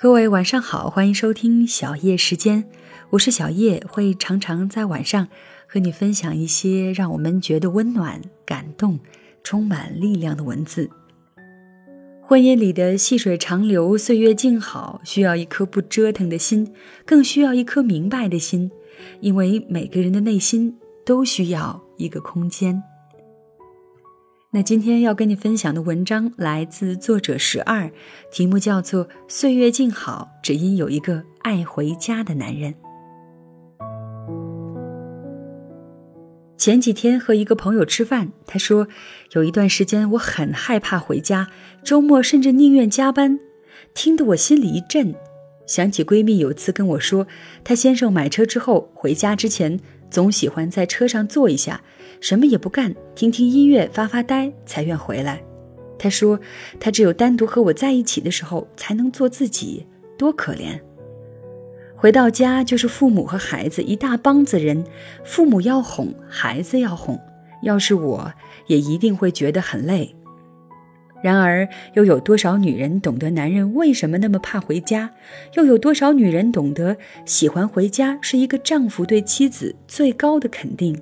各位晚上好，欢迎收听小叶时间，我是小叶，会常常在晚上和你分享一些让我们觉得温暖、感动、充满力量的文字。婚姻里的细水长流、岁月静好，需要一颗不折腾的心，更需要一颗明白的心，因为每个人的内心都需要一个空间。那今天要跟你分享的文章来自作者十二，题目叫做《岁月静好，只因有一个爱回家的男人》。前几天和一个朋友吃饭，他说有一段时间我很害怕回家，周末甚至宁愿加班，听得我心里一震。想起闺蜜有次跟我说，她先生买车之后回家之前。总喜欢在车上坐一下，什么也不干，听听音乐，发发呆，才愿回来。他说，他只有单独和我在一起的时候，才能做自己，多可怜。回到家就是父母和孩子一大帮子人，父母要哄，孩子要哄，要是我也一定会觉得很累。然而，又有多少女人懂得男人为什么那么怕回家？又有多少女人懂得喜欢回家是一个丈夫对妻子最高的肯定？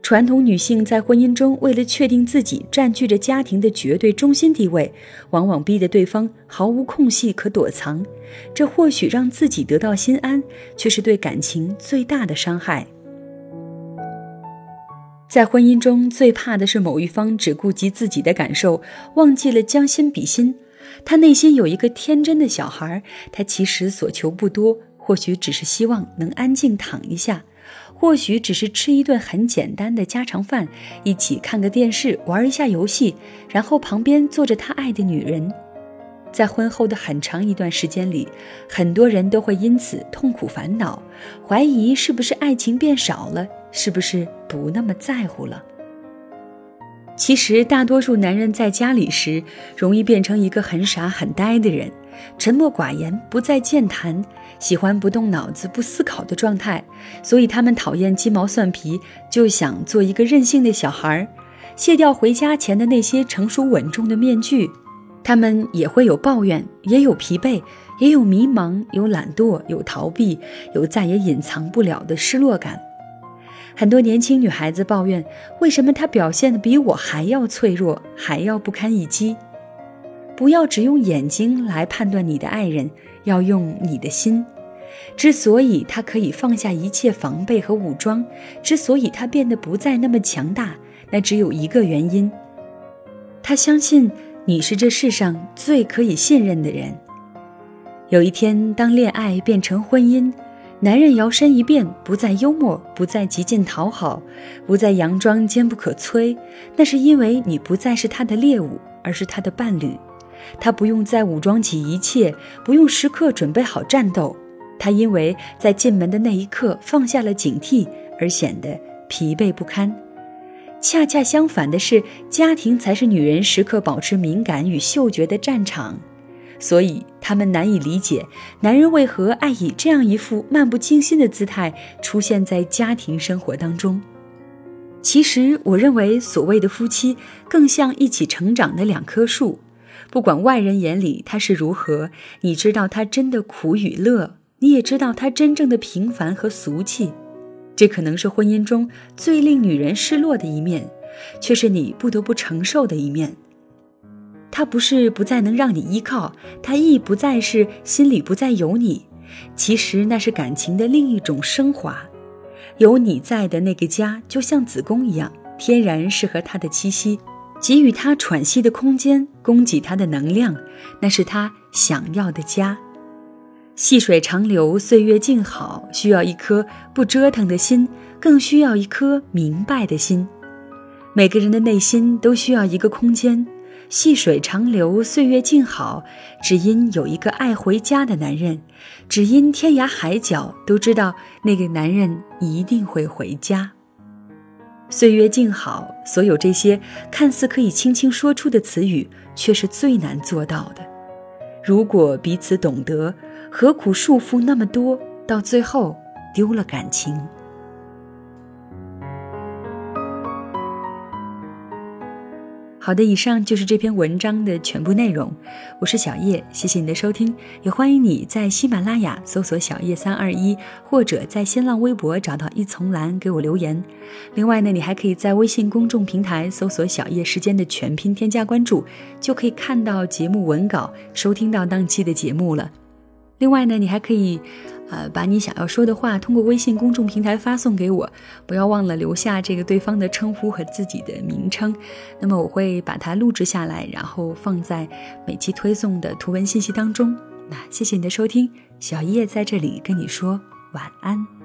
传统女性在婚姻中，为了确定自己占据着家庭的绝对中心地位，往往逼得对方毫无空隙可躲藏。这或许让自己得到心安，却是对感情最大的伤害。在婚姻中最怕的是某一方只顾及自己的感受，忘记了将心比心。他内心有一个天真的小孩，他其实所求不多，或许只是希望能安静躺一下，或许只是吃一顿很简单的家常饭，一起看个电视，玩一下游戏，然后旁边坐着他爱的女人。在婚后的很长一段时间里，很多人都会因此痛苦烦恼，怀疑是不是爱情变少了，是不是不那么在乎了。其实，大多数男人在家里时，容易变成一个很傻很呆的人，沉默寡言，不再健谈，喜欢不动脑子、不思考的状态。所以，他们讨厌鸡毛蒜皮，就想做一个任性的小孩儿，卸掉回家前的那些成熟稳重的面具。他们也会有抱怨，也有疲惫，也有迷茫，有懒惰，有逃避，有再也隐藏不了的失落感。很多年轻女孩子抱怨：为什么他表现的比我还要脆弱，还要不堪一击？不要只用眼睛来判断你的爱人，要用你的心。之所以他可以放下一切防备和武装，之所以他变得不再那么强大，那只有一个原因：他相信。你是这世上最可以信任的人。有一天，当恋爱变成婚姻，男人摇身一变，不再幽默，不再极尽讨好，不再佯装坚不可摧，那是因为你不再是他的猎物，而是他的伴侣。他不用再武装起一切，不用时刻准备好战斗。他因为在进门的那一刻放下了警惕，而显得疲惫不堪。恰恰相反的是，家庭才是女人时刻保持敏感与嗅觉的战场，所以他们难以理解男人为何爱以这样一副漫不经心的姿态出现在家庭生活当中。其实，我认为所谓的夫妻更像一起成长的两棵树，不管外人眼里他是如何，你知道他真的苦与乐，你也知道他真正的平凡和俗气。这可能是婚姻中最令女人失落的一面，却是你不得不承受的一面。他不是不再能让你依靠，他亦不再是心里不再有你。其实那是感情的另一种升华。有你在的那个家，就像子宫一样，天然适合他的栖息，给予他喘息的空间，供给他的能量，那是他想要的家。细水长流，岁月静好，需要一颗不折腾的心，更需要一颗明白的心。每个人的内心都需要一个空间。细水长流，岁月静好，只因有一个爱回家的男人，只因天涯海角都知道那个男人一定会回家。岁月静好，所有这些看似可以轻轻说出的词语，却是最难做到的。如果彼此懂得。何苦束缚那么多，到最后丢了感情？好的，以上就是这篇文章的全部内容。我是小叶，谢谢你的收听，也欢迎你在喜马拉雅搜索“小叶三二一”，或者在新浪微博找到一丛蓝给我留言。另外呢，你还可以在微信公众平台搜索“小叶时间”的全拼，添加关注，就可以看到节目文稿，收听到当期的节目了。另外呢，你还可以。呃，把你想要说的话通过微信公众平台发送给我，不要忘了留下这个对方的称呼和自己的名称。那么我会把它录制下来，然后放在每期推送的图文信息当中。那谢谢你的收听，小叶在这里跟你说晚安。